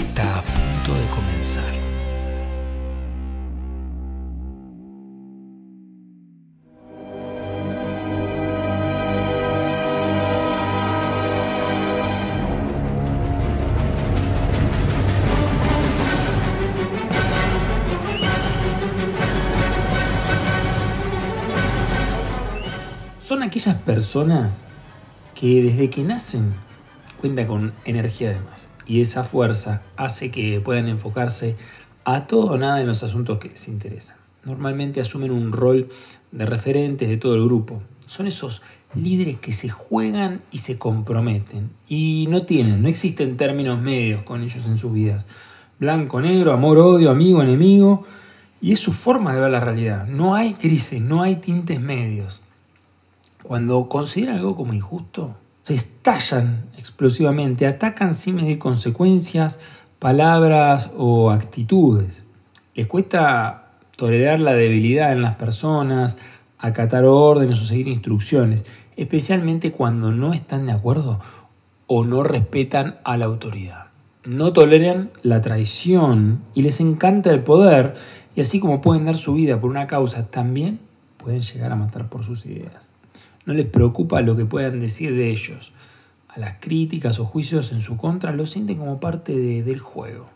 está a punto de comenzar. Son aquellas personas que desde que nacen cuentan con energía de más y esa fuerza hace que puedan enfocarse a todo o nada en los asuntos que les interesan. Normalmente asumen un rol de referentes de todo el grupo. Son esos líderes que se juegan y se comprometen y no tienen, no existen términos medios con ellos en sus vidas. Blanco, negro, amor, odio, amigo, enemigo. Y es su forma de ver la realidad. No hay crisis, no hay tintes medios. Cuando consideran algo como injusto, se estallan explosivamente, atacan sin medir consecuencias, palabras o actitudes. Les cuesta tolerar la debilidad en las personas, acatar órdenes o seguir instrucciones, especialmente cuando no están de acuerdo o no respetan a la autoridad. No toleran la traición y les encanta el poder y así como pueden dar su vida por una causa, también pueden llegar a matar por sus ideas. No les preocupa lo que puedan decir de ellos. A las críticas o juicios en su contra lo sienten como parte del juego.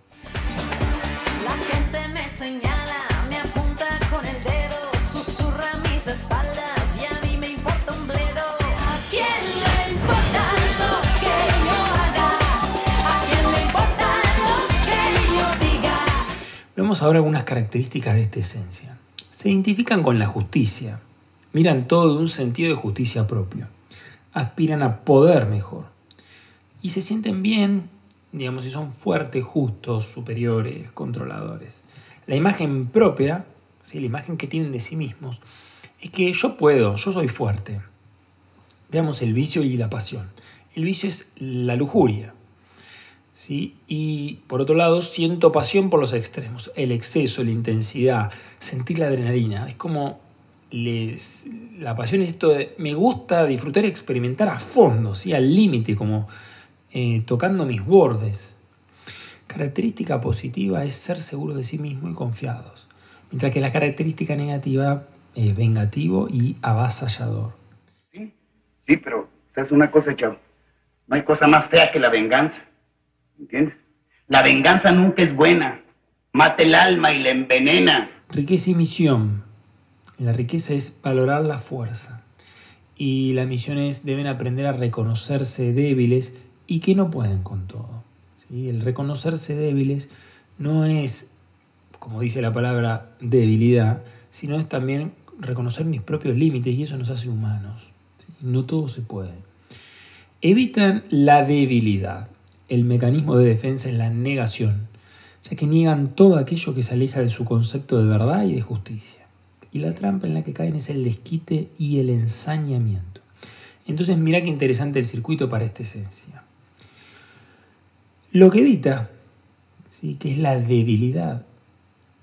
La gente me señala, me apunta con el dedo, susurra a mis espaldas y a mí me importa un bledo. ¿A quién le importa lo que yo haga? ¿A quién le importa lo que yo diga? Vemos ahora algunas características de esta esencia. Se identifican con la justicia, miran todo de un sentido de justicia propio, aspiran a poder mejor y se sienten bien, digamos, si son fuertes, justos, superiores, controladores. La imagen propia, ¿sí? la imagen que tienen de sí mismos, es que yo puedo, yo soy fuerte. Veamos el vicio y la pasión. El vicio es la lujuria. ¿sí? Y por otro lado, siento pasión por los extremos, el exceso, la intensidad, sentir la adrenalina. Es como les, la pasión es esto de me gusta disfrutar y experimentar a fondo, ¿sí? al límite, como eh, tocando mis bordes. Característica positiva es ser seguro de sí mismo y confiados, mientras que la característica negativa es vengativo y avasallador. Sí, sí, pero ¿sabes una cosa, chavo? No hay cosa más fea que la venganza. ¿Entiendes? La venganza nunca es buena. Mata el alma y la envenena. Riqueza y misión. La riqueza es valorar la fuerza. Y la misión es deben aprender a reconocerse débiles y que no pueden con todo. ¿sí? El reconocerse débiles no es, como dice la palabra, debilidad, sino es también reconocer mis propios límites y eso nos hace humanos. No todo se puede. Evitan la debilidad. El mecanismo de defensa es la negación, ya que niegan todo aquello que se aleja de su concepto de verdad y de justicia. Y la trampa en la que caen es el desquite y el ensañamiento. Entonces mira qué interesante el circuito para esta esencia. Lo que evita, ¿sí? que es la debilidad,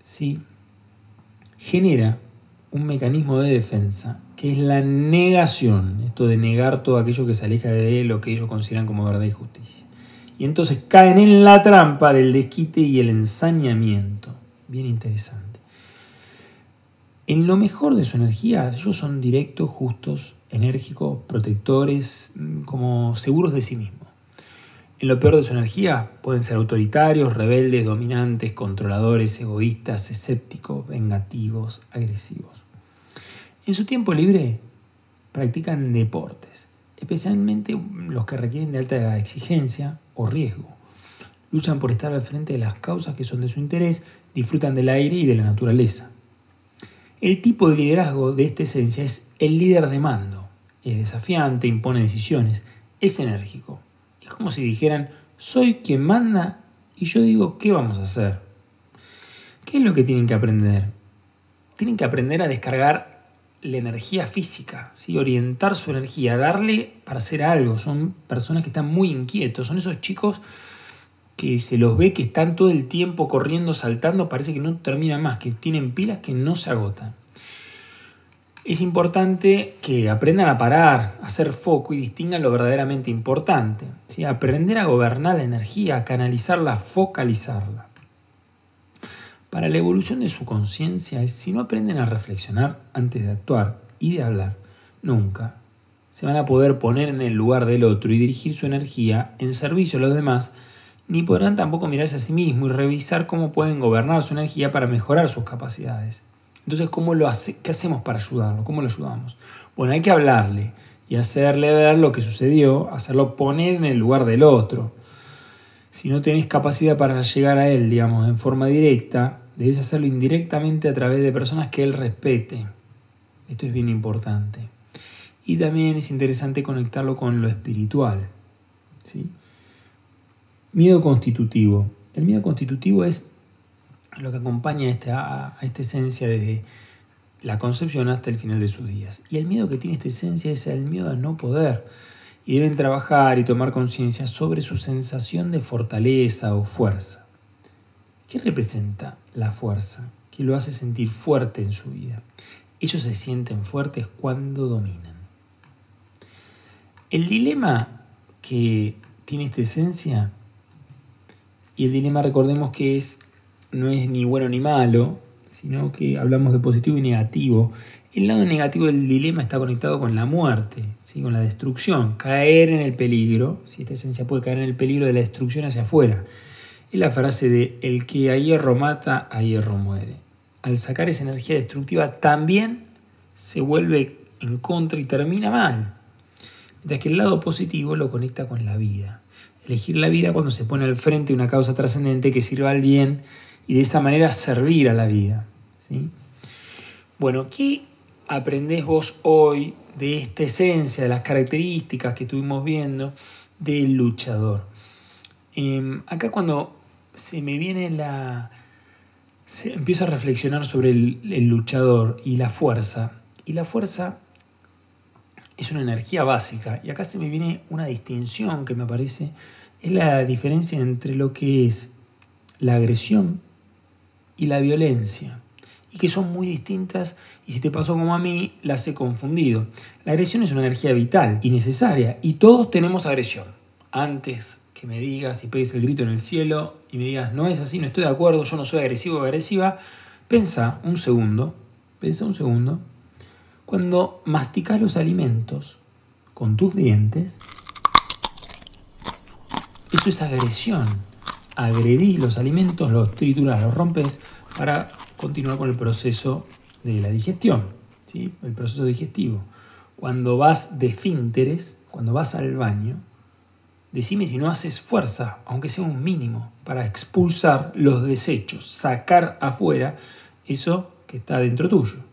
¿sí? genera un mecanismo de defensa que es la negación, esto de negar todo aquello que se aleja de lo que ellos consideran como verdad y justicia. Y entonces caen en la trampa del desquite y el ensañamiento. Bien interesante. En lo mejor de su energía, ellos son directos, justos, enérgicos, protectores, mm, como seguros de sí mismos. En lo peor de su energía pueden ser autoritarios, rebeldes, dominantes, controladores, egoístas, escépticos, vengativos, agresivos. En su tiempo libre practican deportes, especialmente los que requieren de alta exigencia o riesgo. Luchan por estar al frente de las causas que son de su interés, disfrutan del aire y de la naturaleza. El tipo de liderazgo de esta esencia es el líder de mando. Es desafiante, impone decisiones, es enérgico. Es como si dijeran, soy quien manda Y yo digo, ¿qué vamos a hacer? ¿Qué es lo que tienen que aprender? Tienen que aprender a descargar la energía física, ¿sí? orientar su energía, darle para hacer algo. Son personas que están muy inquietos, son esos chicos que se los ve que están todo el tiempo corriendo, saltando, parece que no terminan más, que tienen pilas que no se agotan. Es importante que aprendan a parar, a hacer foco y distingan lo verdaderamente importante. ¿sí? Aprender a gobernar la energía, a canalizarla, a focalizarla. Para la evolución de su conciencia si no aprenden a reflexionar antes de actuar y de hablar, nunca se van a poder poner en el lugar del otro y dirigir su energía en servicio a los demás, ni podrán tampoco mirarse a sí mismos y revisar cómo pueden gobernar su energía para mejorar sus capacidades. Entonces, ¿cómo lo ¿qué hacemos para ayudarlo? ¿Cómo lo ayudamos? Bueno, hay que hablarle y hacerle ver lo que sucedió, hacerlo poner en el lugar del otro. Si no tenés capacidad para llegar a él, digamos, en forma directa, debes hacerlo indirectamente a través de personas que él respete. Esto es bien importante. Y también es interesante conectarlo con lo espiritual. ¿sí? Miedo constitutivo. El miedo constitutivo es lo que acompaña a esta, a esta esencia desde la concepción hasta el final de sus días. Y el miedo que tiene esta esencia es el miedo a no poder. Y deben trabajar y tomar conciencia sobre su sensación de fortaleza o fuerza. ¿Qué representa la fuerza? ¿Qué lo hace sentir fuerte en su vida? Ellos se sienten fuertes cuando dominan. El dilema que tiene esta esencia, y el dilema recordemos que es no es ni bueno ni malo, sino que hablamos de positivo y negativo. El lado negativo del dilema está conectado con la muerte, ¿sí? con la destrucción, caer en el peligro, si esta esencia puede caer en el peligro de la destrucción hacia afuera. Es la frase de el que a hierro mata, a hierro muere. Al sacar esa energía destructiva también se vuelve en contra y termina mal. Mientras que el lado positivo lo conecta con la vida. Elegir la vida cuando se pone al frente una causa trascendente que sirva al bien y de esa manera servir a la vida. ¿sí? Bueno, ¿qué aprendés vos hoy de esta esencia, de las características que estuvimos viendo del luchador? Eh, acá cuando se me viene la... Se, empiezo a reflexionar sobre el, el luchador y la fuerza. Y la fuerza es una energía básica. Y acá se me viene una distinción que me parece, es la diferencia entre lo que es la agresión y la violencia, y que son muy distintas y si te pasó como a mí, las he confundido. La agresión es una energía vital y necesaria, y todos tenemos agresión. Antes que me digas y pegues el grito en el cielo y me digas, no es así, no estoy de acuerdo, yo no soy agresivo o agresiva, pensa un segundo, pensa un segundo, cuando masticas los alimentos con tus dientes, eso es agresión. Agredís los alimentos, los trituras, los rompes para continuar con el proceso de la digestión, ¿sí? el proceso digestivo. Cuando vas de fínteres, cuando vas al baño, decime si no haces fuerza, aunque sea un mínimo, para expulsar los desechos, sacar afuera eso que está dentro tuyo.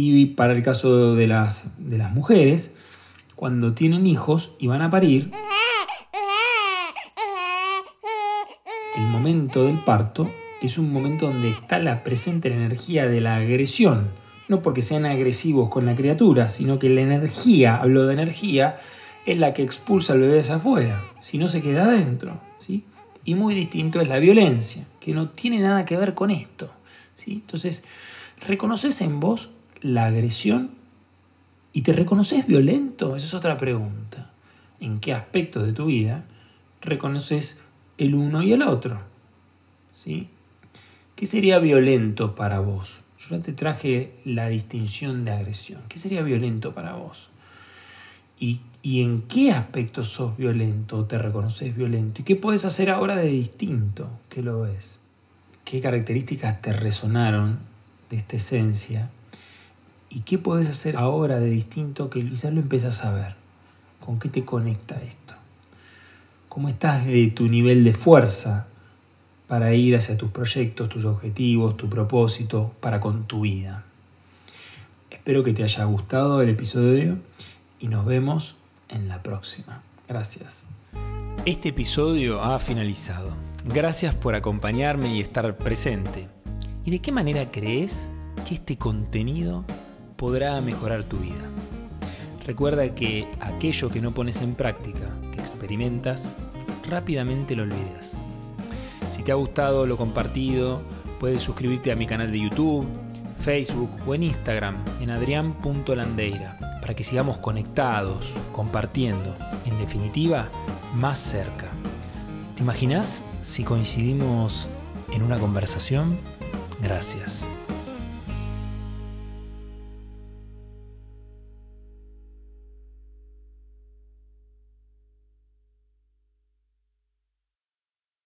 Y para el caso de las, de las mujeres, cuando tienen hijos y van a parir, el momento del parto es un momento donde está la presente la energía de la agresión. No porque sean agresivos con la criatura, sino que la energía, hablo de energía, es la que expulsa al bebé hacia afuera, si no se queda adentro. ¿sí? Y muy distinto es la violencia, que no tiene nada que ver con esto. ¿sí? Entonces, ¿reconoces en vos la agresión y te reconoces violento? Esa es otra pregunta. ¿En qué aspectos de tu vida reconoces el uno y el otro? ¿Sí? ¿Qué sería violento para vos? Yo ya te traje la distinción de agresión. ¿Qué sería violento para vos? ¿Y, y en qué aspecto sos violento o te reconoces violento? ¿Y qué puedes hacer ahora de distinto que lo ves? ¿Qué características te resonaron de esta esencia? ¿Y qué puedes hacer ahora de distinto que quizás lo empiezas a ver? ¿Con qué te conecta esto? ¿Cómo estás de tu nivel de fuerza para ir hacia tus proyectos, tus objetivos, tu propósito, para con tu vida? Espero que te haya gustado el episodio y nos vemos en la próxima. Gracias. Este episodio ha finalizado. Gracias por acompañarme y estar presente. ¿Y de qué manera crees que este contenido podrá mejorar tu vida? Recuerda que aquello que no pones en práctica, que experimentas, rápidamente lo olvidas. Si te ha gustado lo compartido, puedes suscribirte a mi canal de YouTube, Facebook o en Instagram en adrián.landeira para que sigamos conectados, compartiendo, en definitiva, más cerca. ¿Te imaginas si coincidimos en una conversación? Gracias.